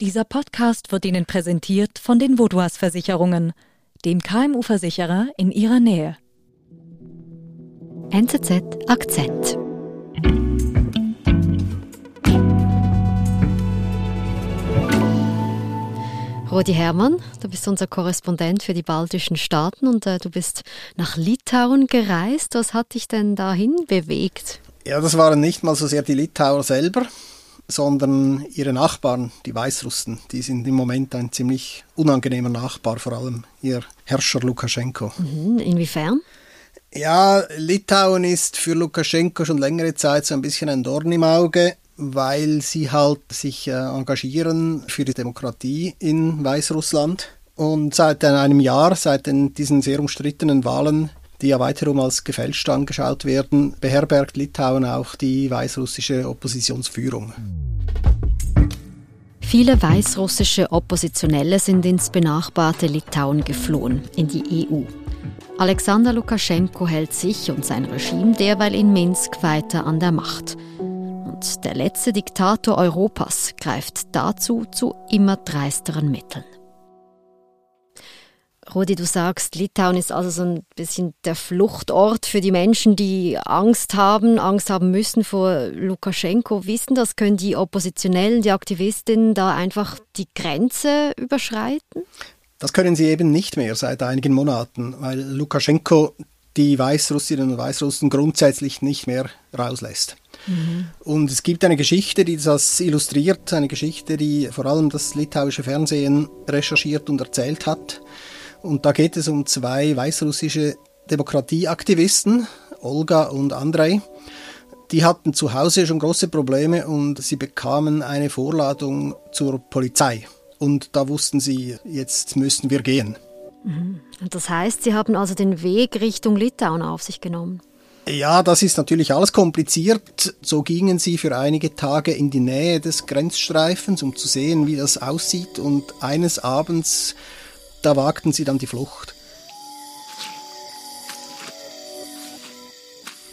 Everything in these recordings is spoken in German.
Dieser Podcast wird Ihnen präsentiert von den Vodouas Versicherungen, dem KMU-Versicherer in Ihrer Nähe. NZZ Akzent. Rodi Hermann, du bist unser Korrespondent für die baltischen Staaten und äh, du bist nach Litauen gereist. Was hat dich denn dahin bewegt? Ja, das waren nicht mal so sehr die Litauer selber, sondern ihre Nachbarn, die Weißrussen. Die sind im Moment ein ziemlich unangenehmer Nachbar, vor allem ihr Herrscher Lukaschenko. Mhm, inwiefern? Ja, Litauen ist für Lukaschenko schon längere Zeit so ein bisschen ein Dorn im Auge, weil sie halt sich äh, engagieren für die Demokratie in Weißrussland. Und seit einem Jahr, seit den, diesen sehr umstrittenen Wahlen die ja weiterum als gefälscht angeschaut werden, beherbergt Litauen auch die weißrussische Oppositionsführung. Viele weißrussische Oppositionelle sind ins benachbarte Litauen geflohen, in die EU. Alexander Lukaschenko hält sich und sein Regime derweil in Minsk weiter an der Macht. Und der letzte Diktator Europas greift dazu zu immer dreisteren Mitteln. Rudi, du sagst, Litauen ist also so ein bisschen der Fluchtort für die Menschen, die Angst haben, Angst haben müssen vor Lukaschenko. Wissen das? Können die Oppositionellen, die Aktivistinnen da einfach die Grenze überschreiten? Das können sie eben nicht mehr seit einigen Monaten, weil Lukaschenko die Weißrussinnen und Weißrussen grundsätzlich nicht mehr rauslässt. Mhm. Und es gibt eine Geschichte, die das illustriert, eine Geschichte, die vor allem das litauische Fernsehen recherchiert und erzählt hat. Und da geht es um zwei weißrussische Demokratieaktivisten, Olga und Andrei. Die hatten zu Hause schon große Probleme und sie bekamen eine Vorladung zur Polizei. Und da wussten sie, jetzt müssen wir gehen. Mhm. Und das heißt, Sie haben also den Weg Richtung Litauen auf sich genommen? Ja, das ist natürlich alles kompliziert. So gingen sie für einige Tage in die Nähe des Grenzstreifens, um zu sehen, wie das aussieht. Und eines Abends da wagten sie dann die Flucht.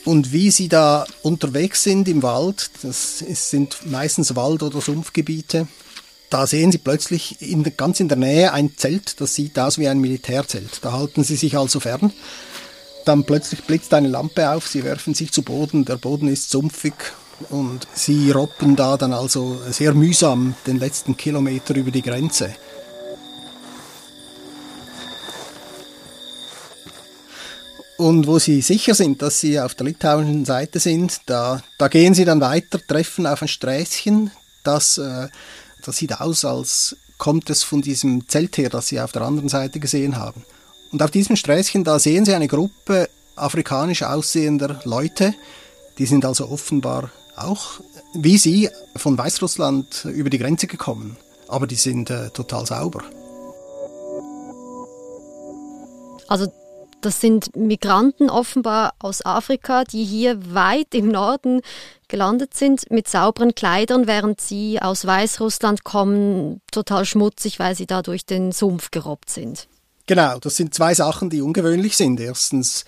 Und wie sie da unterwegs sind im Wald, das sind meistens Wald- oder Sumpfgebiete, da sehen sie plötzlich in, ganz in der Nähe ein Zelt, das sieht aus wie ein Militärzelt. Da halten sie sich also fern. Dann plötzlich blitzt eine Lampe auf, sie werfen sich zu Boden, der Boden ist sumpfig und sie roppen da dann also sehr mühsam den letzten Kilometer über die Grenze. Und wo sie sicher sind, dass sie auf der litauischen Seite sind, da, da gehen sie dann weiter, treffen auf ein Sträßchen, das, äh, das sieht aus, als kommt es von diesem Zelt her, das sie auf der anderen Seite gesehen haben. Und auf diesem Sträßchen, da sehen sie eine Gruppe afrikanisch aussehender Leute, die sind also offenbar auch, wie sie, von Weißrussland über die Grenze gekommen. Aber die sind äh, total sauber. Also das sind Migranten offenbar aus Afrika, die hier weit im Norden gelandet sind mit sauberen Kleidern, während sie aus Weißrussland kommen, total schmutzig, weil sie da durch den Sumpf gerobbt sind. Genau, das sind zwei Sachen, die ungewöhnlich sind. Erstens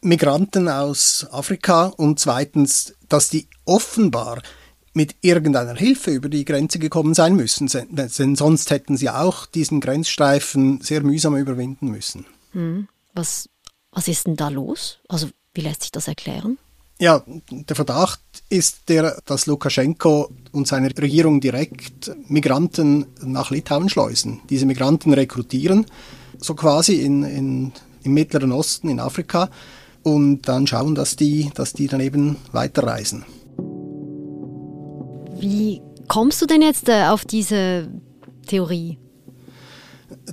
Migranten aus Afrika und zweitens, dass die offenbar mit irgendeiner Hilfe über die Grenze gekommen sein müssen, denn sonst hätten sie auch diesen Grenzstreifen sehr mühsam überwinden müssen. Hm. Was was ist denn da los? Also wie lässt sich das erklären? Ja, der Verdacht ist der, dass Lukaschenko und seine Regierung direkt Migranten nach Litauen schleusen. Diese Migranten rekrutieren, so quasi in, in, im Mittleren Osten, in Afrika, und dann schauen, dass die, dass die dann eben weiterreisen. Wie kommst du denn jetzt äh, auf diese Theorie?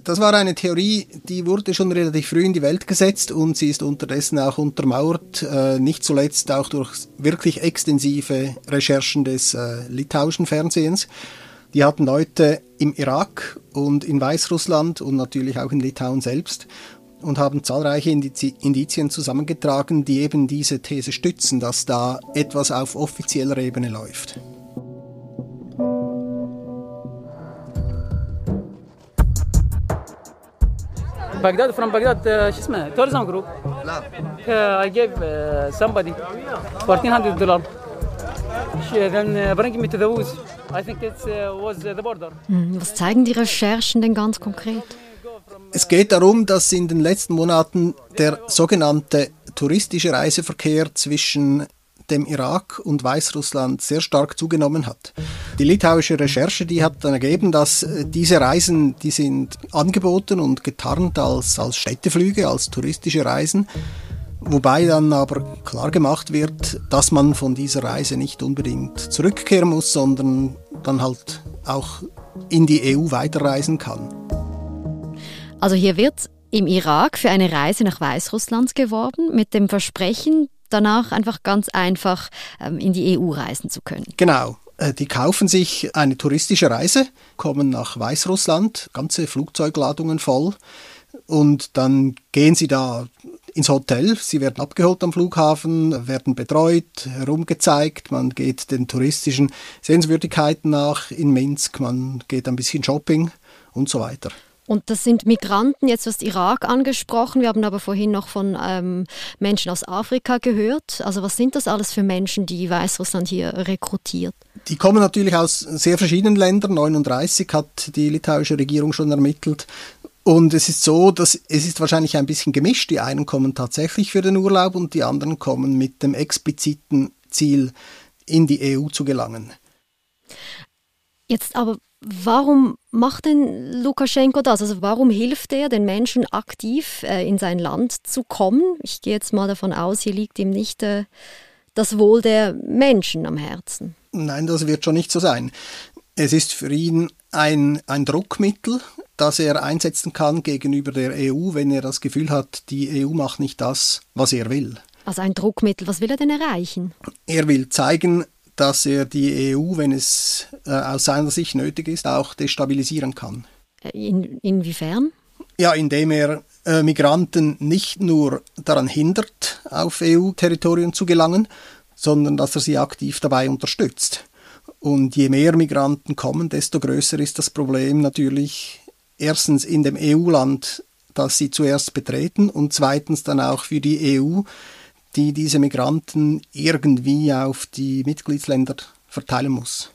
Das war eine Theorie, die wurde schon relativ früh in die Welt gesetzt und sie ist unterdessen auch untermauert, äh, nicht zuletzt auch durch wirklich extensive Recherchen des äh, litauischen Fernsehens. Die hatten Leute im Irak und in Weißrussland und natürlich auch in Litauen selbst und haben zahlreiche Indizien zusammengetragen, die eben diese These stützen, dass da etwas auf offizieller Ebene läuft. Baghdad from Baghdad شو اسمه tourism group لا I gave uh, somebody 1400 dollar then bring me to the woods I think it uh, was the border. Hm, Was zeigen die Recherchen denn ganz konkret? Es geht darum, dass in den letzten Monaten der sogenannte touristische Reiseverkehr zwischen dem Irak und Weißrussland sehr stark zugenommen hat. Die litauische Recherche, die hat dann ergeben, dass äh, diese Reisen, die sind angeboten und getarnt als, als Städteflüge, als touristische Reisen, wobei dann aber klar gemacht wird, dass man von dieser Reise nicht unbedingt zurückkehren muss, sondern dann halt auch in die EU weiterreisen kann. Also hier wird im Irak für eine Reise nach Weißrussland geworben mit dem Versprechen, danach einfach ganz einfach ähm, in die EU reisen zu können. Genau. Äh, Die kaufen sich eine touristische Reise, kommen nach Weißrussland, ganze Flugzeugladungen voll und dann gehen sie da ins Hotel. Sie werden abgeholt am Flughafen, werden betreut, herumgezeigt. Man geht den touristischen Sehenswürdigkeiten nach in Minsk, man geht ein bisschen Shopping und so weiter. Und das sind Migranten, jetzt hast Irak angesprochen, wir haben aber vorhin noch von ähm, Menschen aus Afrika gehört. Also was sind das alles für Menschen, die Weißrussland hier rekrutiert? Die kommen natürlich aus sehr verschiedenen Ländern. 39 hat die litauische Regierung schon ermittelt. Und es ist so, dass es ist wahrscheinlich ein bisschen gemischt. Die einen kommen tatsächlich für den Urlaub und die anderen kommen mit dem expliziten Ziel, in die EU zu gelangen. Jetzt aber, warum macht denn Lukaschenko das? Also warum hilft er den Menschen aktiv äh, in sein Land zu kommen? Ich gehe jetzt mal davon aus, hier liegt ihm nicht äh, das Wohl der Menschen am Herzen. Nein, das wird schon nicht so sein. Es ist für ihn ein, ein Druckmittel, das er einsetzen kann gegenüber der EU, wenn er das Gefühl hat, die EU macht nicht das, was er will. Also ein Druckmittel, was will er denn erreichen? Er will zeigen, dass er die EU, wenn es äh, aus seiner Sicht nötig ist, auch destabilisieren kann. Äh, In, inwiefern? Ja, indem er äh, Migranten nicht nur daran hindert, auf EU-Territorien zu gelangen, sondern dass er sie aktiv dabei unterstützt. Und je mehr Migranten kommen, desto größer ist das Problem natürlich erstens in dem EU-Land, das sie zuerst betreten und zweitens dann auch für die EU, die diese Migranten irgendwie auf die Mitgliedsländer verteilen muss.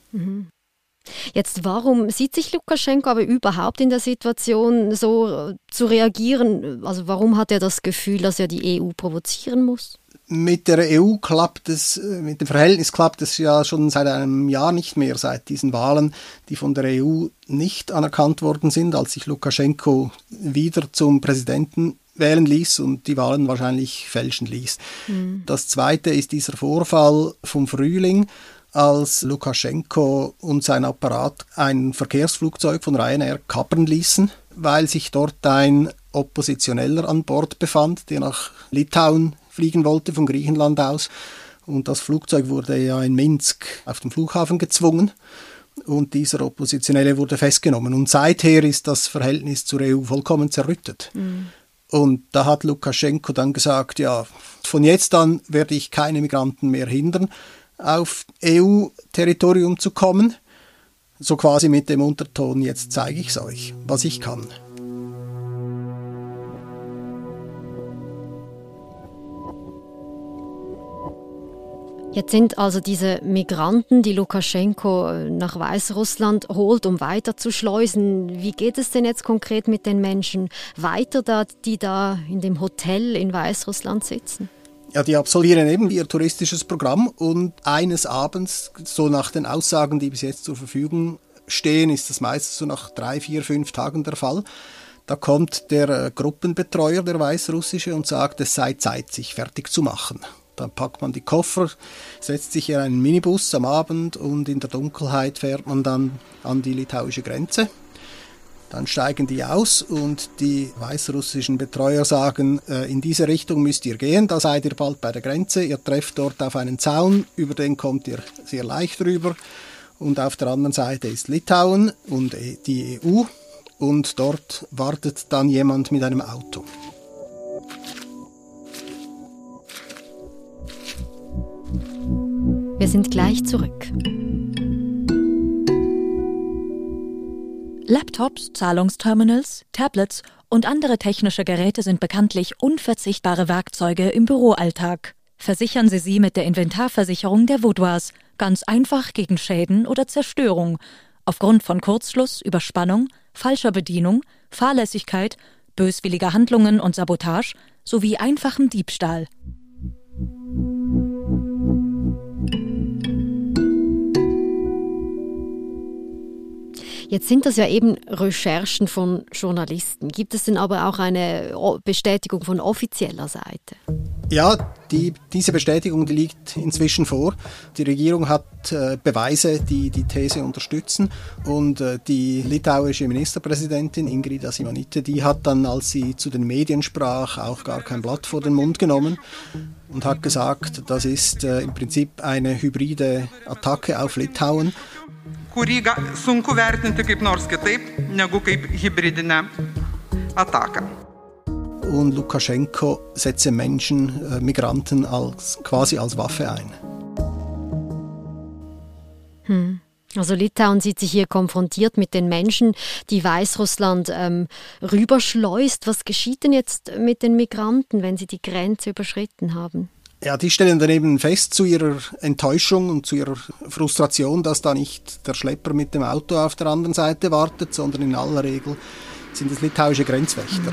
Jetzt, warum sieht sich Lukaschenko aber überhaupt in der Situation, so äh, zu reagieren? Also warum hat er das Gefühl, dass er die EU provozieren muss? Mit der EU klappt es, äh, mit dem Verhältnis klappt es ja schon seit einem Jahr nicht mehr, seit diesen Wahlen, die von der EU nicht anerkannt worden sind, als sich Lukaschenko wieder zum Präsidenten wählen ließ und die Wahlen wahrscheinlich fälschen ließ. Das zweite ist dieser Vorfall vom Frühling, als Lukaschenko und sein Apparat ein Verkehrsflugzeug von Ryanair kappern ließen, weil sich dort ein Oppositioneller an Bord befand, der nach Litauen fliegen wollte von Griechenland aus. Und das Flugzeug wurde ja in Minsk auf dem Flughafen gezwungen und dieser Oppositionelle wurde festgenommen. Und seither ist das Verhältnis zur EU vollkommen zerrüttet. Und da hat Lukaschenko dann gesagt, ja, von jetzt an werde ich keine Migranten mehr hindern, auf EU-Territorium zu kommen. So quasi mit dem Unterton, jetzt zeige ich es euch, was ich kann. Jetzt sind also diese Migranten, die Lukaschenko äh, nach Weißrussland holt, um weiter zu schleusen. Wie geht es denn jetzt konkret mit den Menschen weiter, da, die da in dem Hotel in Weißrussland sitzen? Ja, die absolvieren eben ihr touristisches Programm und eines Abends, so nach den Aussagen, die bis jetzt zur Verfügung stehen, ist das meistens so nach drei, vier, fünf Tagen der Fall. Da kommt der äh, Gruppenbetreuer, der Weißrussische, und sagt, es sei Zeit, sich fertig zu machen. Dann packt man die Koffer, setzt sich in einen Minibus am Abend und in der Dunkelheit fährt man dann an die litauische Grenze. Dann steigen die aus und die weißrussischen Betreuer sagen, äh, in diese Richtung müsst ihr gehen, da seid ihr bald bei der Grenze, ihr trefft dort auf einen Zaun, über den kommt ihr sehr leicht rüber und auf der anderen Seite ist Litauen und äh, die EU und dort wartet dann jemand mit einem Auto. Wir sind gleich zurück. Laptops, Zahlungsterminals, Tablets und andere technische Geräte sind bekanntlich unverzichtbare Werkzeuge im Büroalltag. Versichern Sie sie mit der Inventarversicherung der Vaudoise ganz einfach gegen Schäden oder Zerstörung aufgrund von Kurzschluss, Überspannung, falscher Bedienung, Fahrlässigkeit, böswilliger Handlungen und Sabotage sowie einfachem Diebstahl. Jetzt sind das ja eben Recherchen von Journalisten. Gibt es denn aber auch eine Bestätigung von offizieller Seite? Ja, die, diese Bestätigung die liegt inzwischen vor. Die Regierung hat äh, Beweise, die die These unterstützen. Und äh, die litauische Ministerpräsidentin Ingrid Asimonite, die hat dann, als sie zu den Medien sprach, auch gar kein Blatt vor den Mund genommen und hat gesagt, das ist äh, im Prinzip eine hybride Attacke auf Litauen kurį sunku vertinti kaip nors kitaip negu kaip hybridinę ataką. Und Lukaschenko setze Menschen, äh, Migranten als, quasi als Waffe ein. Hm. Also Litauen sieht sich hier konfrontiert mit den Menschen, die Weißrussland ähm, rüberschleust. Was geschieht denn jetzt mit den Migranten, wenn sie die Grenze überschritten haben? Ja, die stellen dann eben fest zu ihrer Enttäuschung und zu ihrer Frustration, dass da nicht der Schlepper mit dem Auto auf der anderen Seite wartet, sondern in aller Regel sind es litauische Grenzwächter.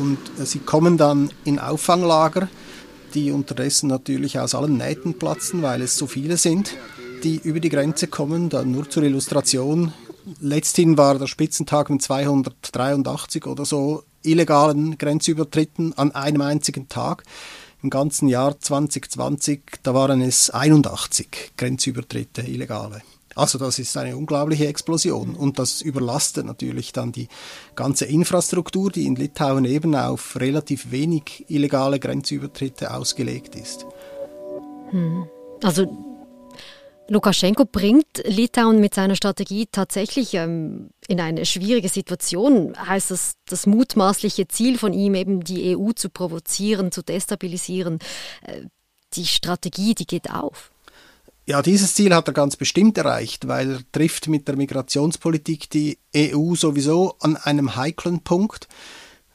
Und äh, sie kommen dann in Auffanglager, die unterdessen natürlich aus allen Nähten platzen, weil es so viele sind, die über die Grenze kommen. Dann nur zur Illustration, letzthin war der Spitzentag mit 283 oder so illegalen Grenzübertritten an einem einzigen Tag. Im ganzen Jahr 2020, da waren es 81 Grenzübertritte, illegale. Also das ist eine unglaubliche Explosion und das überlastet natürlich dann die ganze Infrastruktur, die in Litauen eben auf relativ wenig illegale Grenzübertritte ausgelegt ist. Hm. Also Lukaschenko bringt Litauen mit seiner Strategie tatsächlich ähm, in eine schwierige Situation. Heißt das, das mutmaßliche Ziel von ihm, eben die EU zu provozieren, zu destabilisieren, äh, die Strategie, die geht auf? Ja, dieses Ziel hat er ganz bestimmt erreicht, weil er trifft mit der Migrationspolitik die EU sowieso an einem heiklen Punkt.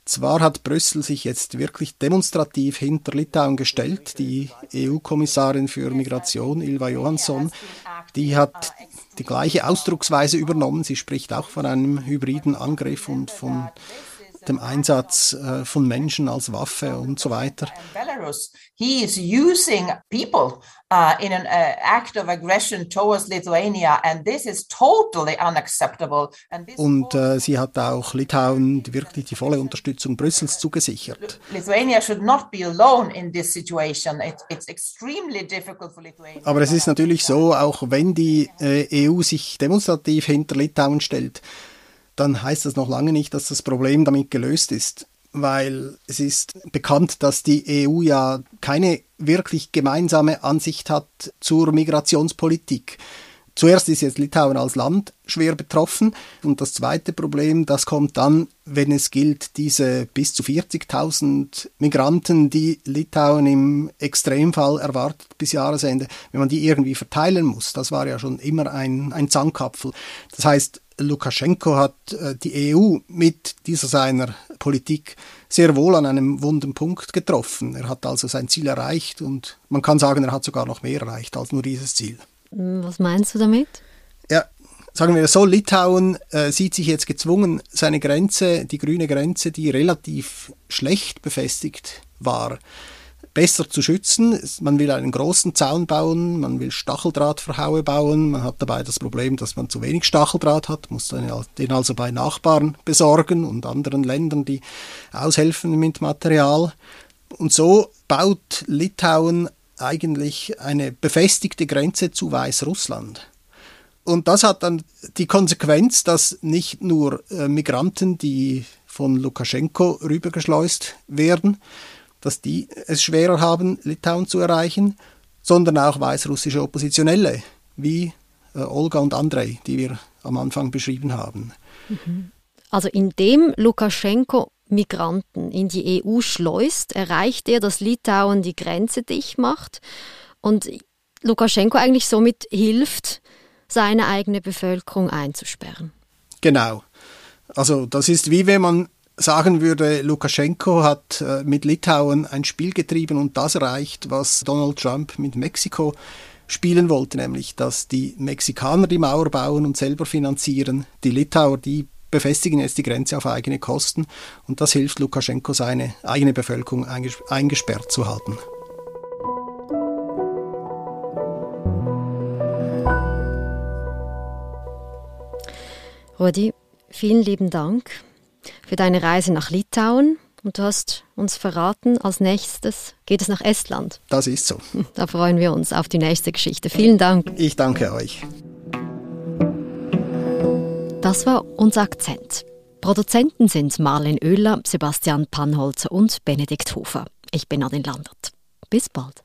Zwar hat Brüssel sich jetzt wirklich demonstrativ hinter Litauen gestellt. Die EU-Kommissarin für Migration, Ilva Johansson, die hat die gleiche Ausdrucksweise übernommen. Sie spricht auch von einem hybriden Angriff und von dem Einsatz äh, von Menschen als Waffe und so weiter. Belarus, he is using people uh, in an uh, act of aggression towards Lithuania and this is totally unacceptable. Und äh, sie hat auch Litauen wirklich die volle Unterstützung Brüssels zugesichert. Lithuania should not be alone in this situation. It, it's extremely difficult for Lithuania. Aber es ist natürlich so, auch wenn die äh, EU sich demonstrativ hinter Litauen stellt, dann heißt das noch lange nicht, dass das Problem damit gelöst ist, weil es ist bekannt, dass die EU ja keine wirklich gemeinsame Ansicht hat zur Migrationspolitik. Zuerst ist jetzt Litauen als Land schwer betroffen und das zweite Problem, das kommt dann, wenn es gilt, diese bis zu 40.000 Migranten, die Litauen im Extremfall erwartet bis Jahresende, wenn man die irgendwie verteilen muss. Das war ja schon immer ein, ein Zankapfel. Das heißt, Lukaschenko hat äh, die EU mit dieser seiner Politik sehr wohl an einem wunden Punkt getroffen. Er hat also sein Ziel erreicht und man kann sagen, er hat sogar noch mehr erreicht als nur dieses Ziel. Was meinst du damit? Ja, sagen wir so, Litauen äh, sieht sich jetzt gezwungen, seine Grenze, die grüne Grenze, die relativ schlecht befestigt war, besser zu schützen. Man will einen großen Zaun bauen, man will Stacheldrahtverhaue bauen. Man hat dabei das Problem, dass man zu wenig Stacheldraht hat, muss den also bei Nachbarn besorgen und anderen Ländern, die aushelfen mit Material. Und so baut Litauen eigentlich eine befestigte Grenze zu Weißrussland. Und das hat dann die Konsequenz, dass nicht nur äh, Migranten, die von Lukaschenko rübergeschleust werden, dass die es schwerer haben, Litauen zu erreichen, sondern auch weißrussische Oppositionelle, wie äh, Olga und Andrei, die wir am Anfang beschrieben haben. Mhm. Also indem Lukaschenko Migranten in die EU schleust, erreicht er, dass Litauen die Grenze dicht macht und Lukaschenko eigentlich somit hilft, seine eigene Bevölkerung einzusperren. Genau. Also das ist wie wenn man sagen würde, Lukaschenko hat äh, mit Litauen ein Spiel getrieben und das erreicht, was Donald Trump mit Mexiko spielen wollte, nämlich dass die Mexikaner die Mauer bauen und selber finanzieren, die Litauer, die befestigen jetzt die Grenze auf eigene Kosten und das hilft Lukaschenko, seine eigene Bevölkerung eingesperrt zu halten. Rudi, vielen lieben Dank für deine Reise nach Litauen. Und du hast uns verraten, als nächstes geht es nach Estland. Das ist so. Da freuen wir uns auf die nächste Geschichte. Vielen Dank. Ich danke euch. Das war unser Akzent. Produzenten sind Marlene Oehler, Sebastian Pannholzer und Benedikt Hofer. Ich bin Adin Landert. Bis bald.